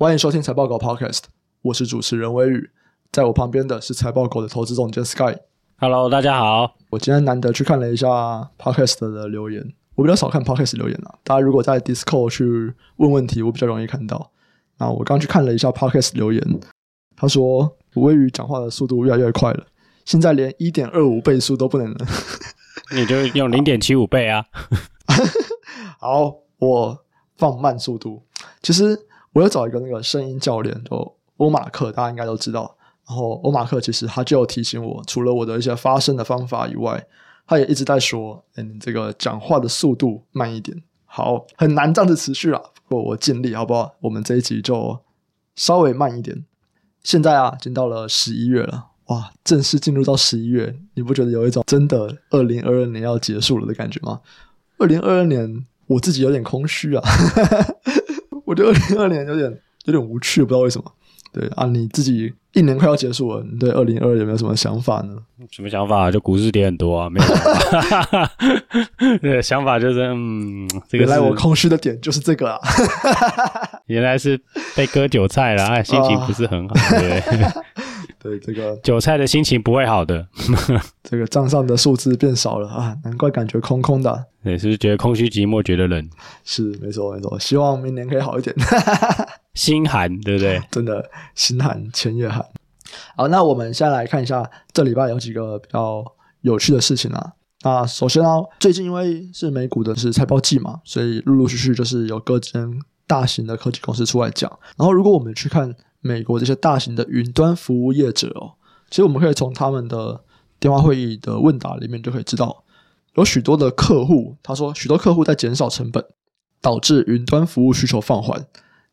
欢迎收听财报狗 Podcast，我是主持人威宇，在我旁边的是财报狗的投资总监 Sky。Hello，大家好。我今天难得去看了一下 Podcast 的留言，我比较少看 Podcast 留言啊。大家如果在 Discord 去问问题，我比较容易看到。那我刚去看了一下 Podcast 留言，他说威宇讲话的速度越来越快了，现在连一点二五倍速都不能了。你就用零点七五倍啊。好，我放慢速度。其实。我要找一个那个声音教练，就欧马克，大家应该都知道。然后欧马克其实他就有提醒我，除了我的一些发声的方法以外，他也一直在说：“哎，你这个讲话的速度慢一点。”好，很难这样子持续啊。不过我尽力，好不好？我们这一集就稍微慢一点。现在啊，已经到了十一月了，哇，正式进入到十一月，你不觉得有一种真的二零二二年要结束了的感觉吗？二零二二年，我自己有点空虚啊。我觉得二零二二年有点有点无趣，不知道为什么。对啊，你自己一年快要结束了，你对二零二二有没有什么想法呢？什么想法？就股市跌很多啊，没有想法。对，想法就是，嗯，这个原来我空虚的点就是这个啊。原来是被割韭菜了，哎，心情不是很好，对。对这个韭菜的心情不会好的，这个账上的数字变少了啊，难怪感觉空空的。对，是不是觉得空虚寂寞，觉得冷？是，没错没错。希望明年可以好一点。心寒，对不对？真的心寒，钱也寒。好，那我们现在来看一下这礼拜有几个比较有趣的事情啊。那首先呢，最近因为是美股的是财报季嘛，所以陆陆续续就是有各间大型的科技公司出来讲。然后如果我们去看。美国这些大型的云端服务业者哦，其实我们可以从他们的电话会议的问答里面就可以知道，有许多的客户他说，许多客户在减少成本，导致云端服务需求放缓。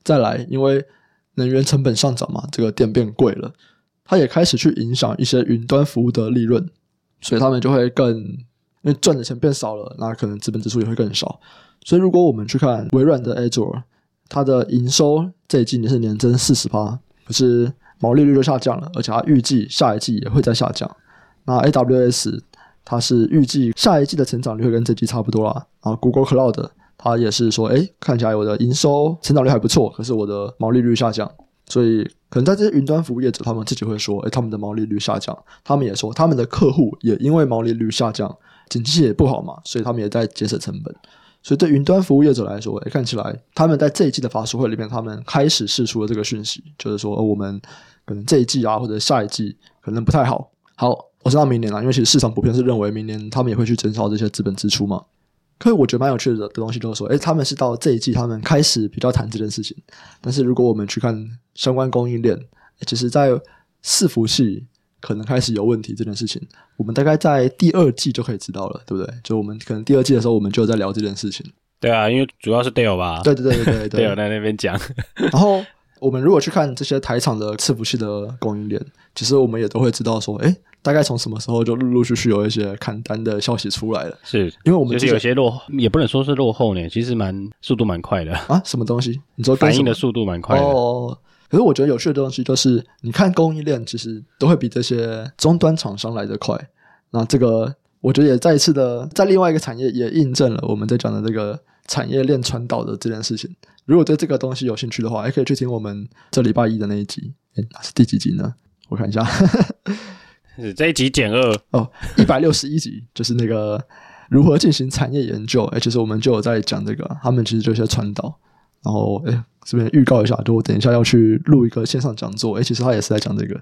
再来，因为能源成本上涨嘛，这个电变贵了，它也开始去影响一些云端服务的利润，所以他们就会更，因为赚的钱变少了，那可能资本支出也会更少。所以如果我们去看微软的 Azure。它的营收这一季也是年增四十趴，可是毛利率就下降了，而且它预计下一季也会再下降。那 AWS 它是预计下一季的成长率会跟这季差不多啦。然后 Google Cloud 它也是说，哎，看起来我的营收成长率还不错，可是我的毛利率下降。所以可能在这些云端服务业者，他们自己会说，哎，他们的毛利率下降。他们也说，他们的客户也因为毛利率下降，经济也不好嘛，所以他们也在节省成本。所以对云端服务业者来说，诶，看起来他们在这一季的法说会里面，他们开始释出了这个讯息，就是说，我们可能这一季啊，或者下一季可能不太好。好，我知道明年了，因为其实市场普遍是认为明年他们也会去减少这些资本支出嘛。可是我觉得蛮有趣的的东西就是说，诶，他们是到这一季他们开始比较谈这件事情。但是如果我们去看相关供应链，其实在伺服器。可能开始有问题这件事情，我们大概在第二季就可以知道了，对不对？就我们可能第二季的时候，我们就有在聊这件事情。对啊，因为主要是 Dale 吧？对对对对对，Dale 在那边讲。然后我们如果去看这些台厂的伺服器的供应链，其实我们也都会知道说，哎，大概从什么时候就陆陆续续有一些砍单的消息出来了。是因为我们就是有些落，也不能说是落后呢，其实蛮速度蛮快的啊。什么东西？你说反应的速度蛮快的哦。可是我觉得有趣的东西就是，你看供应链其实都会比这些终端厂商来得快。那这个我觉得也再一次的在另外一个产业也印证了我们在讲的这个产业链传导的这件事情。如果对这个东西有兴趣的话，也可以去听我们这礼拜一的那一集。哎，是第几集呢？我看一下，是这一集减二哦，一百六十一集，就是那个如何进行产业研究。哎，其实我们就有在讲这个，他们其实就是传导。然后，哎，这边预告一下，就我等一下要去录一个线上讲座。哎，其实他也是在讲这个。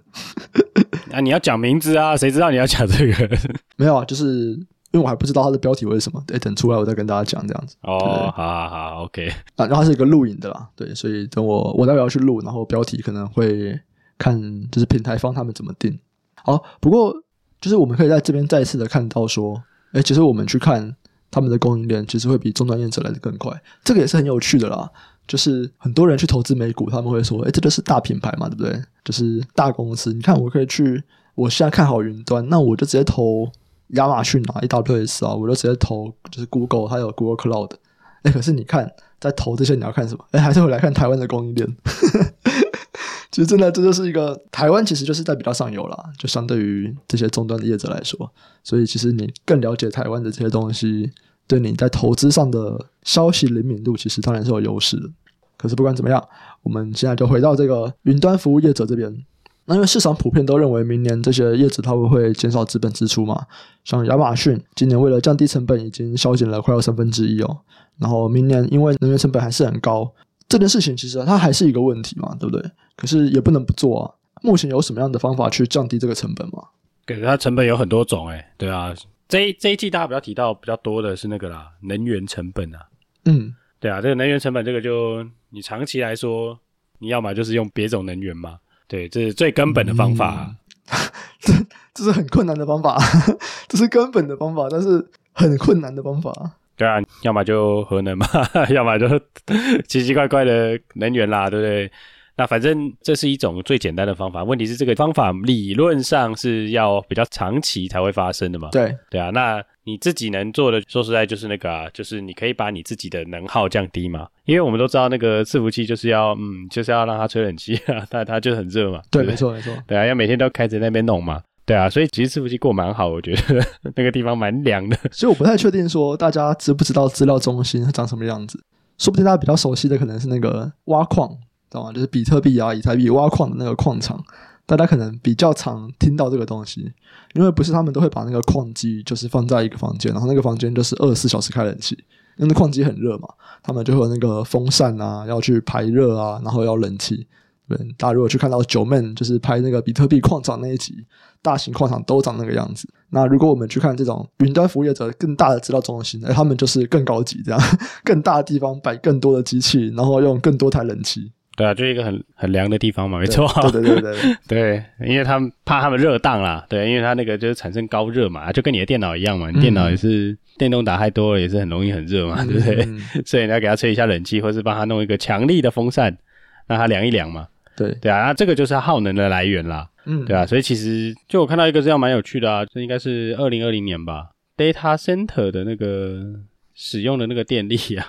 啊，你要讲名字啊？谁知道你要讲这个？没有啊，就是因为我还不知道它的标题为什么。哎，等出来我再跟大家讲这样子。哦，好好好，OK。啊，然后它是一个录影的啦，对，所以等我我待会要去录，然后标题可能会看就是平台方他们怎么定。好，不过就是我们可以在这边再次的看到说，哎，其实我们去看他们的供应链，其实会比终端业者来的更快。这个也是很有趣的啦。就是很多人去投资美股，他们会说：“哎，这就是大品牌嘛，对不对？就是大公司。你看，我可以去，我现在看好云端，那我就直接投亚马逊啊，AWS 啊，我就直接投就是 Google 还有 Google Cloud。哎，可是你看，在投这些，你要看什么？哎，还是会来看台湾的供应链。其实真的，这就是一个台湾，其实就是在比较上游啦，就相对于这些终端的业者来说，所以其实你更了解台湾的这些东西。对你在投资上的消息灵敏度，其实当然是有优势的。可是不管怎么样，我们现在就回到这个云端服务业者这边。那因为市场普遍都认为明年这些业者他们会减少资本支出嘛，像亚马逊今年为了降低成本，已经削减了快要三分之一哦。然后明年因为能源成本还是很高，这件事情其实它还是一个问题嘛，对不对？可是也不能不做啊。目前有什么样的方法去降低这个成本吗？给它成本有很多种哎，对啊，这一这一季大家比较提到比较多的是那个啦，能源成本啊，嗯，对啊，这个能源成本这个就你长期来说，你要么就是用别种能源嘛。对，这是最根本的方法啊。嗯，这这是很困难的方法，这是根本的方法，但是很困难的方法。对啊，要么就核能嘛，要么就 奇奇怪怪的能源啦，对不对？那反正这是一种最简单的方法，问题是这个方法理论上是要比较长期才会发生的嘛？对对啊，那你自己能做的，说实在就是那个啊，就是你可以把你自己的能耗降低嘛，因为我们都知道那个伺服器就是要嗯，就是要让它吹冷气啊，但它就很热嘛。对，对没错没错。对啊，要每天都开着那边弄嘛。对啊，所以其实伺服器过蛮好，我觉得那个地方蛮凉的。所以我不太确定说大家知不知道资料中心长什么样子，说不定大家比较熟悉的可能是那个挖矿。懂吗？就是比特币啊、以太币挖矿的那个矿场，大家可能比较常听到这个东西，因为不是他们都会把那个矿机就是放在一个房间，然后那个房间就是二十四小时开冷气，因为矿机很热嘛，他们就会那个风扇啊，要去排热啊，然后要冷气。对，大家如果去看到九妹就是拍那个比特币矿场那一集，大型矿场都长那个样子。那如果我们去看这种云端服务业者更大的资料中心，哎，他们就是更高级，这样 更大的地方摆更多的机器，然后用更多台冷气。对啊，就一个很很凉的地方嘛，没错。对对对对 对，因为他们怕他们热当啦，对，因为他那个就是产生高热嘛，就跟你的电脑一样嘛，你电脑也是电动打太多了，也是很容易很热嘛，嗯、对不对？所以你要给他吹一下冷气，或是帮他弄一个强力的风扇，让他凉一凉嘛。对对啊，那这个就是耗能的来源啦。嗯，对啊，所以其实就我看到一个这样蛮有趣的啊，这应该是二零二零年吧，Data Center 的那个使用的那个电力啊。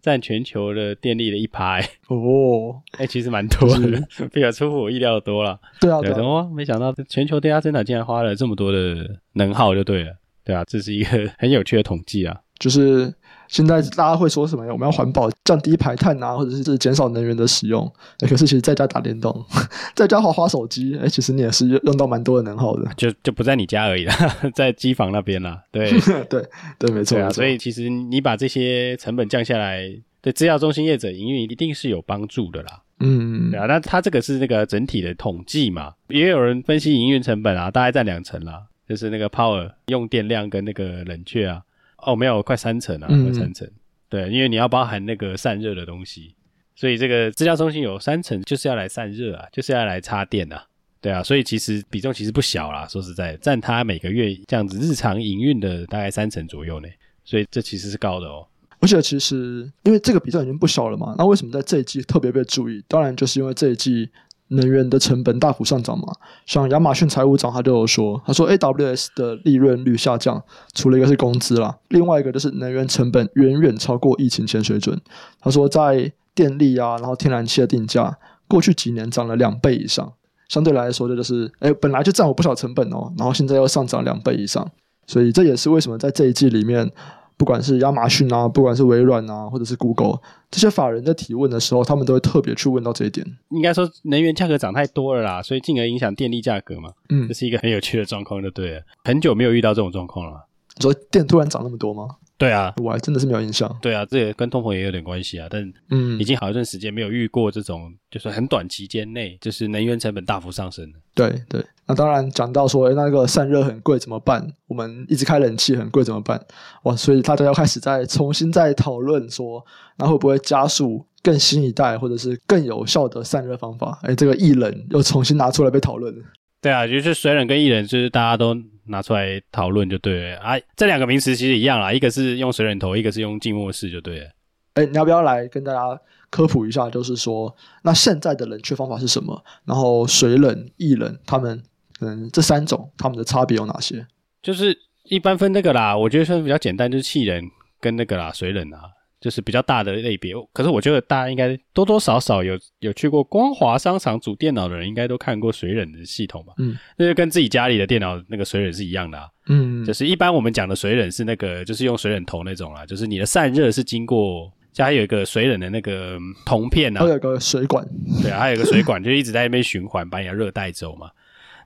占全球的电力的一趴 哦，哎、欸，其实蛮多的，比较出乎我意料的多了。对啊，对啊，怎么没想到全球电压增长竟然花了这么多的能耗，就对了。对啊，这是一个 很有趣的统计啊，就是。现在大家会说什么？我们要环保、降低排碳啊，或者是减少能源的使用。可是其实在家打电动，在家滑滑手机，哎，其实你也是用到蛮多的能耗的。就就不在你家而已了，在机房那边啦。对 对对，没错。啊，所以其实你把这些成本降下来，对资料中心业者营运一定是有帮助的啦。嗯，对啊，那它这个是那个整体的统计嘛，也有人分析营运成本啊，大概占两成啦，就是那个 power 用电量跟那个冷却啊。哦，没有，快三成啊，快三成。嗯、对，因为你要包含那个散热的东西，所以这个资料中心有三层就是要来散热啊，就是要来插电啊。对啊，所以其实比重其实不小啦。说实在，占它每个月这样子日常营运的大概三成左右呢。所以这其实是高的哦。而且其实因为这个比重已经不小了嘛，那为什么在这一季特别被注意？当然就是因为这一季。能源的成本大幅上涨嘛，像亚马逊财务长他就有说，他说 AWS 的利润率下降，除了一个是工资啦，另外一个就是能源成本远远超过疫情前水准。他说在电力啊，然后天然气的定价，过去几年涨了两倍以上，相对来说这就是，哎，本来就占我不少成本哦，然后现在又上涨两倍以上，所以这也是为什么在这一季里面。不管是亚马逊啊，不管是微软啊，或者是 Google，这些法人在提问的时候，他们都会特别去问到这一点。应该说，能源价格涨太多了啦，所以进而影响电力价格嘛。嗯，这是一个很有趣的状况，就对了。很久没有遇到这种状况了。你说电突然涨那么多吗？对啊，我还真的是没有印象。对啊，这也跟通膨也有点关系啊。但嗯，已经好一段时间没有遇过这种，就是很短期间内，就是能源成本大幅上升。对对，那当然讲到说，哎，那个散热很贵怎么办？我们一直开冷气很贵怎么办？哇，所以大家要开始再重新再讨论说，那会不会加速更新一代或者是更有效的散热方法？哎，这个液冷又重新拿出来被讨论了。对啊，就是水冷跟液冷，就是大家都。拿出来讨论就对了啊，这两个名词其实一样啦，一个是用水冷头，一个是用静默式就对了。哎，你要不要来跟大家科普一下？就是说，那现在的冷却方法是什么？然后水冷、液冷，他们可能这三种他们的差别有哪些？就是一般分那个啦，我觉得算比较简单，就是气冷跟那个啦，水冷啊。就是比较大的类别，可是我觉得大家应该多多少少有有去过光华商场组电脑的人，应该都看过水冷的系统吧？嗯，那就跟自己家里的电脑那个水冷是一样的啊。嗯，就是一般我们讲的水冷是那个，就是用水冷头那种啦，就是你的散热是经过就还有一个水冷的那个铜片啊，还有一个水管，对啊，还有一个水管，就一直在那边循环，把你的热带走嘛。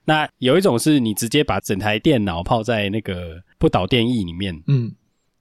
那有一种是你直接把整台电脑泡在那个不导电液里面，嗯，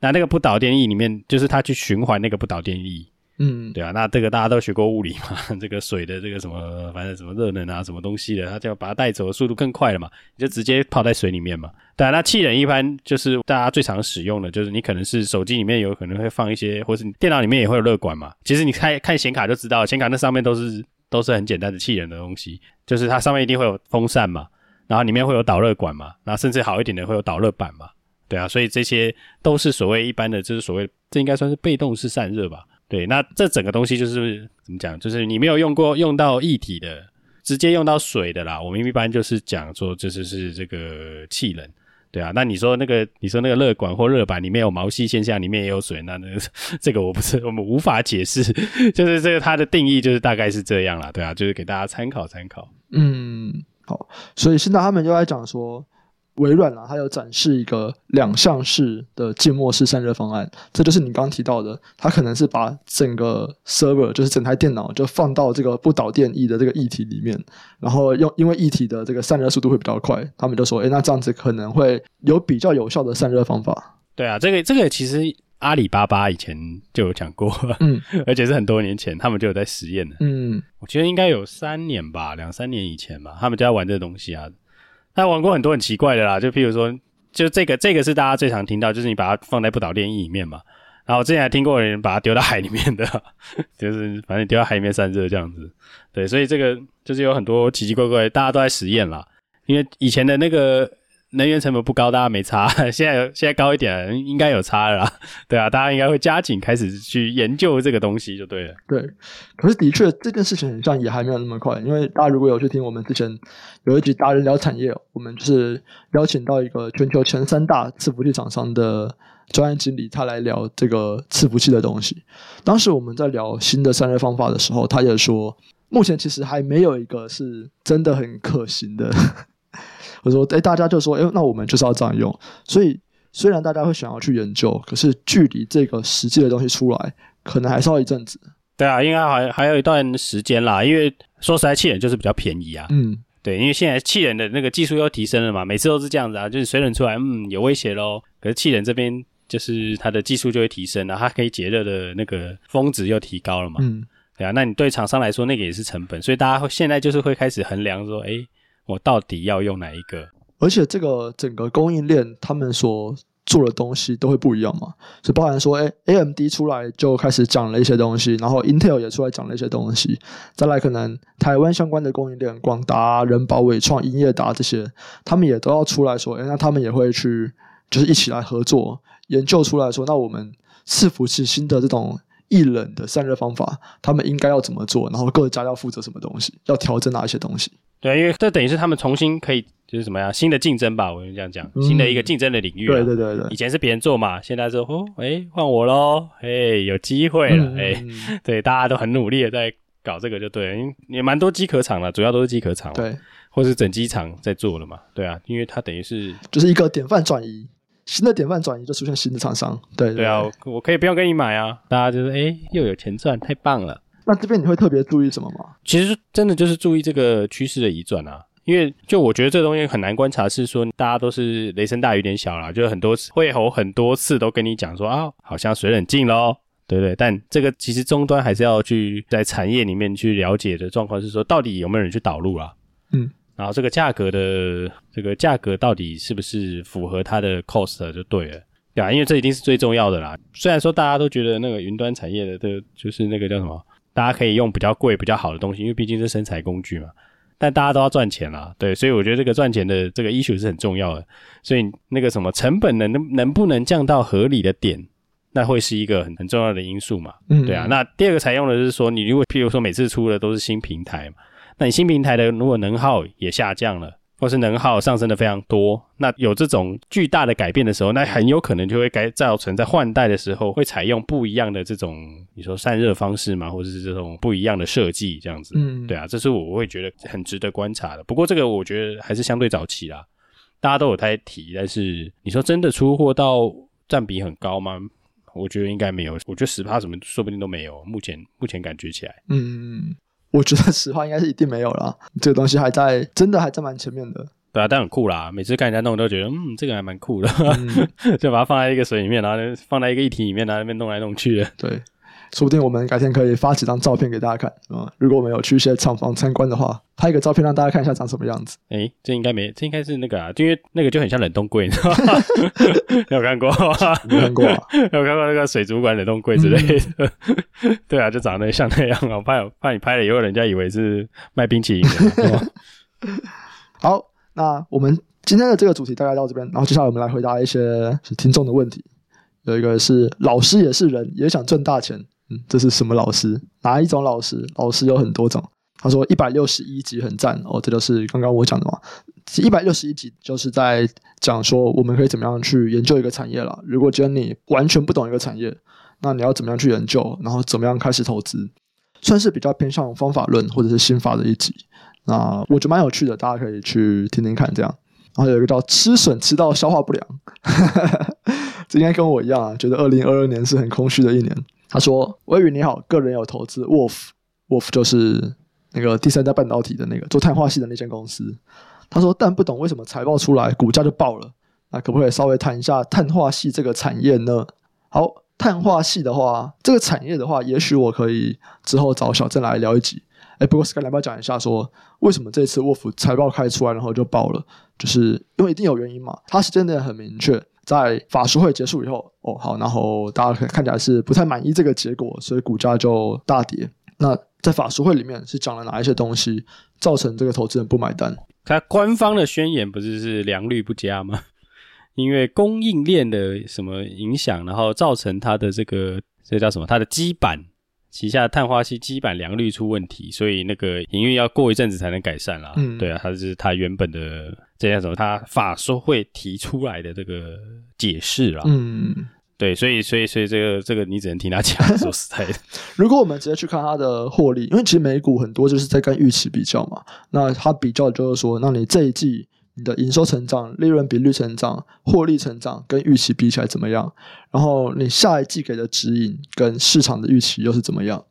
那那个不导电液里面，就是它去循环那个不导电液。嗯，对啊，那这个大家都学过物理嘛，这个水的这个什么，反正什么热能啊，什么东西的，它就要把它带走的速度更快了嘛，你就直接泡在水里面嘛。对啊，那气冷一般就是大家最常使用的，就是你可能是手机里面有可能会放一些，或是你电脑里面也会有热管嘛。其实你看看显卡就知道，显卡那上面都是都是很简单的气冷的东西，就是它上面一定会有风扇嘛，然后里面会有导热管嘛，然后甚至好一点的会有导热板嘛。对啊，所以这些都是所谓一般的，就是所谓这应该算是被动式散热吧。对，那这整个东西就是怎么讲？就是你没有用过用到液体的，直接用到水的啦。我们一般就是讲说，就是是这个气冷，对啊。那你说那个，你说那个热管或热板里面有毛细现象，里面也有水，那那 这个我不是我们无法解释，就是这个它的定义就是大概是这样啦，对啊，就是给大家参考参考。嗯，好，所以现在他们就在讲说。微软啊，它有展示一个两项式的静默式散热方案，这就是你刚刚提到的，它可能是把整个 server，就是整台电脑，就放到这个不导电液的这个液体里面，然后用因为液体的这个散热速度会比较快，他们就说，哎，那这样子可能会有比较有效的散热方法。对啊，这个这个其实阿里巴巴以前就有讲过，嗯，而且是很多年前他们就有在实验的，嗯，我觉得应该有三年吧，两三年以前吧，他们就在玩这个东西啊。他玩过很多很奇怪的啦，就譬如说，就这个这个是大家最常听到，就是你把它放在不导电液里面嘛。然后我之前还听过人把它丢到海里面的，就是反正丢到海里面散热这样子。对，所以这个就是有很多奇奇怪怪，大家都在实验啦。因为以前的那个。能源成本不高，大家没差。现在现在高一点，应该有差了，对啊，大家应该会加紧开始去研究这个东西就对了。对，可是的确这件事情好像也还没有那么快，因为大家如果有去听我们之前有一集达人聊产业，我们就是邀请到一个全球前三大伺服器厂商的专业经理，他来聊这个伺服器的东西。当时我们在聊新的散热方法的时候，他也说，目前其实还没有一个是真的很可行的。我说：“哎，大家就说，哎，那我们就是要这样用。所以，虽然大家会想要去研究，可是距离这个实际的东西出来，可能还是要一阵子。对啊，应该还还有一段时间啦。因为说实在，气人就是比较便宜啊。嗯，对，因为现在气人的那个技术又提升了嘛，每次都是这样子啊，就是水冷出来，嗯，有威胁喽。可是气人这边就是它的技术就会提升了，它可以解热的那个峰值又提高了嘛。嗯，对啊，那你对厂商来说，那个也是成本，所以大家会现在就是会开始衡量说，哎。”我到底要用哪一个？而且这个整个供应链，他们所做的东西都会不一样嘛。是包含说，哎，AMD 出来就开始讲了一些东西，然后 Intel 也出来讲了一些东西。再来，可能台湾相关的供应链，广达、仁宝、伟创、英业达这些，他们也都要出来说，哎，那他们也会去，就是一起来合作研究出来说，那我们伺服器新的这种液冷的散热方法，他们应该要怎么做？然后各家要负责什么东西，要调整哪一些东西？对，因为这等于是他们重新可以就是什么呀，新的竞争吧，我们这样讲，嗯、新的一个竞争的领域。对对对对，以前是别人做嘛，现在说哦，哎，换我喽，哎，有机会了，哎、嗯，对，大家都很努力的在搞这个，就对了，因为也蛮多机壳厂了，主要都是机壳厂，对，或是整机厂在做了嘛，对啊，因为它等于是就是一个典范转移，新的典范转移就出现新的厂商，对对，对，对啊，我可以不用跟你买啊，大家就是哎，又有钱赚，太棒了。那这边你会特别注意什么吗？其实真的就是注意这个趋势的移转啊，因为就我觉得这个东西很难观察，是说大家都是雷声大雨点小啦，就很多会吼很多次都跟你讲说啊，好像水冷静喽，对不对？但这个其实终端还是要去在产业里面去了解的状况是说，到底有没有人去导入啊？嗯，然后这个价格的这个价格到底是不是符合它的 cost 就对了，对啊，因为这一定是最重要的啦。虽然说大家都觉得那个云端产业的的就是那个叫什么？大家可以用比较贵、比较好的东西，因为毕竟是生财工具嘛。但大家都要赚钱啦，对，所以我觉得这个赚钱的这个 issue 是很重要的。所以那个什么成本能能能不能降到合理的点，那会是一个很很重要的因素嘛。嗯，对啊。那第二个采用的是说，你如果譬如说每次出的都是新平台嘛，那你新平台的如果能耗也下降了。或是能耗上升的非常多，那有这种巨大的改变的时候，那很有可能就会改造成在换代的时候会采用不一样的这种你说散热方式嘛，或者是这种不一样的设计这样子。嗯，对啊，这是我会觉得很值得观察的。不过这个我觉得还是相对早期啦，大家都有在提，但是你说真的出货到占比很高吗？我觉得应该没有，我觉得十趴什么说不定都没有。目前目前感觉起来，嗯，我觉得实话应该是一定没有啦。这个东西还在，真的还在蛮前面的。对啊，但很酷啦。每次看人家弄，都觉得嗯，这个还蛮酷的，嗯、就把它放在一个水里面，然后放在一个液体里面，然后那边弄来弄去的。对。说不定我们改天可以发几张照片给大家看啊！如果我们有去一些厂房参观的话，拍一个照片让大家看一下长什么样子。哎、欸，这应该没，这应该是那个啊，因为那个就很像冷冻柜，你知道吗？有看过？没看过、啊？有看过那个水族馆冷冻柜之类的？嗯、对啊，就长得像那样啊！怕怕你拍了以后，人家以为是卖冰淇淋的。好，那我们今天的这个主题大概到这边，然后接下来我们来回答一些听众的问题。有一个是老师也是人，也想赚大钱。这是什么老师？哪一种老师？老师有很多种。他说一百六十一集很赞哦，这就是刚刚我讲的嘛。一百六十一集就是在讲说我们可以怎么样去研究一个产业了。如果今天你完全不懂一个产业，那你要怎么样去研究，然后怎么样开始投资，算是比较偏向方法论或者是心法的一集。那我觉得蛮有趣的，大家可以去听听看。这样，然后有一个叫吃笋吃到消化不良，这应该跟我一样啊，觉得二零二二年是很空虚的一年。他说：“微宇你好，个人有投资 Wolf，Wolf 就是那个第三代半导体的那个做碳化系的那间公司。”他说：“但不懂为什么财报出来股价就爆了，那可不可以稍微谈一下碳化系这个产业呢？”好，碳化系的话，这个产业的话，也许我可以之后找小郑来聊一集。哎，不过 Sky 来不要讲一下说，为什么这次 Wolf 财报开出来然后就爆了，就是因为一定有原因嘛，它时间点很明确。在法术会结束以后，哦好，然后大家看起来是不太满意这个结果，所以股价就大跌。那在法术会里面是讲了哪一些东西，造成这个投资人不买单？它官方的宣言不是是良率不佳吗？因为供应链的什么影响，然后造成它的这个这叫什么？它的基板。旗下碳化矽基板良率出问题，所以那个营运要过一阵子才能改善啦。嗯，对啊，它是它原本的这样什么，他法说会提出来的这个解释啦。嗯，对，所以所以所以这个这个你只能听他讲。说实在的，如果我们直接去看它的获利，因为其实美股很多就是在跟预期比较嘛，那它比较就是说，那你这一季。你的营收成长、利润比率成长、获利成长跟预期比起来怎么样？然后你下一季给的指引跟市场的预期又是怎么样？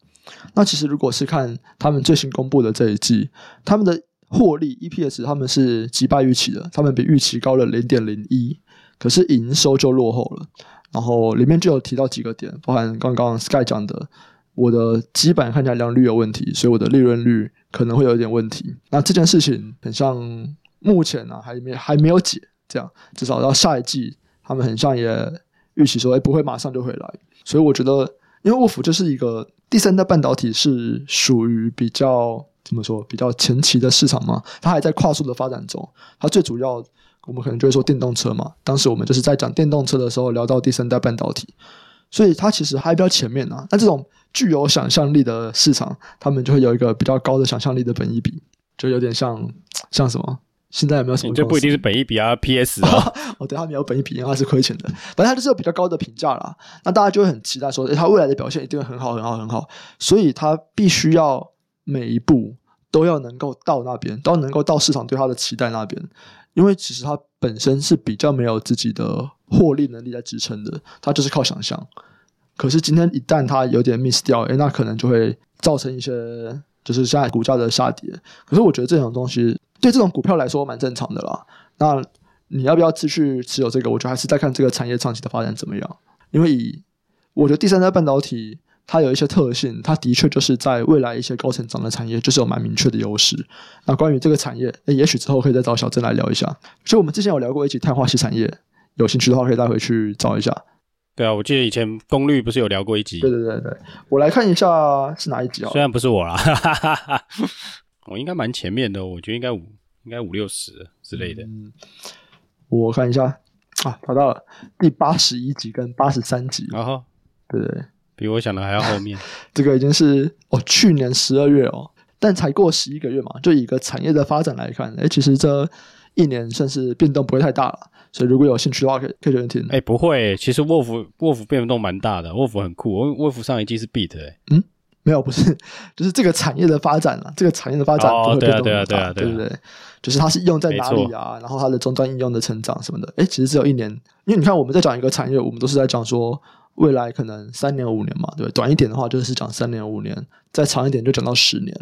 那其实如果是看他们最新公布的这一季，他们的获利 EPS 他们是击败预期的，他们比预期高了零点零一，可是营收就落后了。然后里面就有提到几个点，包含刚刚 Sky 讲的，我的基板看起来良率有问题，所以我的利润率可能会有一点问题。那这件事情很像。目前呢、啊，还没还没有解，这样至少到下一季，他们很像也预期说，哎，不会马上就回来。所以我觉得，因为沃夫就是一个第三代半导体，是属于比较怎么说，比较前期的市场嘛，它还在快速的发展中。它最主要，我们可能就会说电动车嘛。当时我们就是在讲电动车的时候，聊到第三代半导体，所以它其实还比较前面啊。那这种具有想象力的市场，他们就会有一个比较高的想象力的本益比，就有点像像什么？现在有没有什么？这不一定是本益比啊，PS 啊。哦，对，他没有本益比，因为他是亏钱的。反正他就是有比较高的评价啦。那大家就会很期待说，诶，他未来的表现一定会很好，很好，很好。所以他必须要每一步都要能够到那边，都要能够到市场对他的期待那边。因为其实他本身是比较没有自己的获利能力在支撑的，他就是靠想象。可是今天一旦他有点 miss 掉，诶，那可能就会造成一些就是现在股价的下跌。可是我觉得这种东西。对这种股票来说蛮正常的啦。那你要不要继续持有这个？我觉得还是在看这个产业长期的发展怎么样。因为以我觉得第三代半导体它有一些特性，它的确就是在未来一些高成长的产业就是有蛮明确的优势。那关于这个产业，诶也许之后可以再找小郑来聊一下。所以我们之前有聊过一起碳化矽产业，有兴趣的话可以带回去找一下。对啊，我记得以前功率不是有聊过一集？对对对对，我来看一下是哪一集啊？虽然不是我啦。哈哈哈。我应该蛮前面的，我觉得应该五应该五六十之类的。嗯，我看一下啊，找到了第八十一集跟八十三集。然后，对对，比我想的还要后面。这个已经是哦，去年十二月哦，但才过十一个月嘛，就以一个产业的发展来看，哎，其实这一年算是变动不会太大了。所以如果有兴趣的话，可以可以留言听。哎，不会，其实沃夫沃夫变动蛮大的，沃夫很酷。沃沃夫上一季是 beat 哎，嗯。没有，不是，就是这个产业的发展啊，这个产业的发展不会变动很大，对啊，对啊，对，对不对？就是它是用在哪里啊？然后它的终端应用的成长什么的，诶，其实只有一年。因为你看，我们在讲一个产业，我们都是在讲说，未来可能三年五年嘛，对，短一点的话就是讲三年五年，再长一点就讲到十年。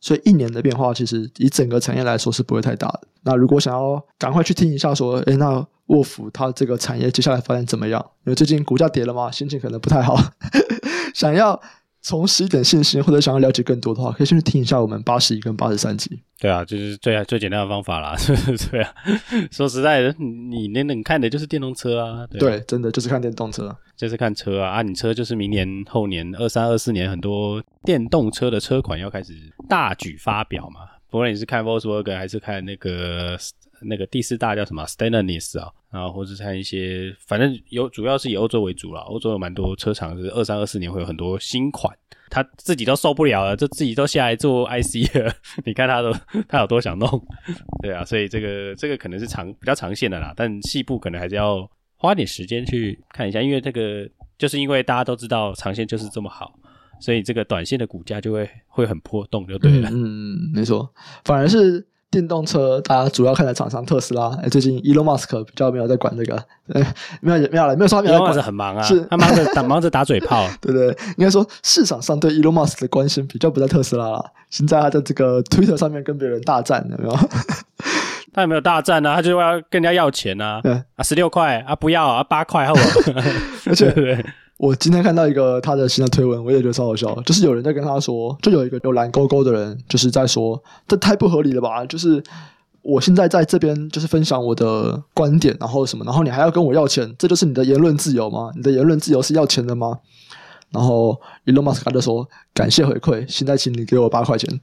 所以一年的变化，其实以整个产业来说是不会太大的。那如果想要赶快去听一下，说，诶，那沃夫它这个产业接下来发展怎么样？因为最近股价跌了嘛，心情可能不太好，想要。重拾一点信心，或者想要了解更多的话，可以先去听一下我们八十一跟八十三集。对啊，就是最最简单的方法啦。对啊，说实在的，你那能看的就是电动车啊。对，对，真的就是看电动车，就是看车啊。啊，你车就是明年后年二三二四年，很多电动车的车款要开始大举发表嘛。不论你是看 Volkswagen 还是看那个那个第四大叫什么 Stellantis 啊，然后或者看一些，反正有主要是以欧洲为主啦。欧洲有蛮多车厂是二三二四年会有很多新款。他自己都受不了了，就自己都下来做 IC 了。你看他都他有多想弄，对啊，所以这个这个可能是长比较长线的啦，但细部可能还是要花点时间去看一下，因为这个就是因为大家都知道长线就是这么好，所以这个短线的股价就会会很波动，就对了。嗯嗯，没错，反而是。电动车，大家主要看的厂商特斯拉。哎，最近 Elon Musk 比较没有在管这个，哎，没有没有了，没有说他没有在管，很忙啊，是他忙着打 忙着打嘴炮，对不对？应该说市场上对 Elon Musk 的关心比较不在特斯拉了，现在他在这个 Twitter 上面跟别人大战，有没有？他有没有大战啊？他就要跟人家要钱啊！对啊，十六块啊，不要啊，八块好不好？而且。对我今天看到一个他的新的推文，我也觉得超好笑。就是有人在跟他说，就有一个有蓝勾勾的人，就是在说，这太不合理了吧？就是我现在在这边就是分享我的观点，然后什么，然后你还要跟我要钱，这就是你的言论自由吗？你的言论自由是要钱的吗？然后 Elon Musk 就说，感谢回馈，现在请你给我八块钱。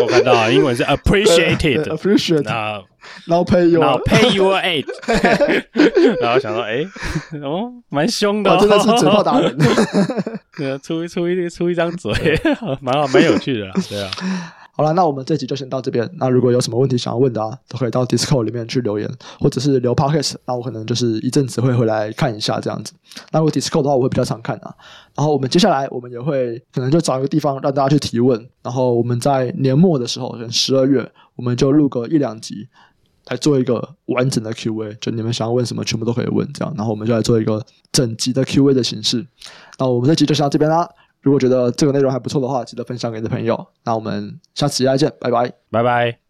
我看到英文是 appreciated，appreciate。那 now pay your，now pay your eight。然后想说，哎，哦，蛮凶的，哦，真的是嘴炮达人。对啊，出一出一出一张嘴，蛮好，蛮有趣的啦。对啊。好了，那我们这集就先到这边。那如果有什么问题想要问的啊，都可以到 Discord 里面去留言，或者是留 Podcast。那我可能就是一阵子会回来看一下这样子。那如果 Discord 的话，我会比较常看啊。然后我们接下来我们也会可能就找一个地方让大家去提问。然后我们在年末的时候，十二月，我们就录个一两集，来做一个完整的 Q&A。就你们想要问什么，全部都可以问这样。然后我们就来做一个整集的 Q&A 的形式。那我们这集就先到这边啦。如果觉得这个内容还不错的话，记得分享给你的朋友。那我们下次再见，拜拜，拜拜。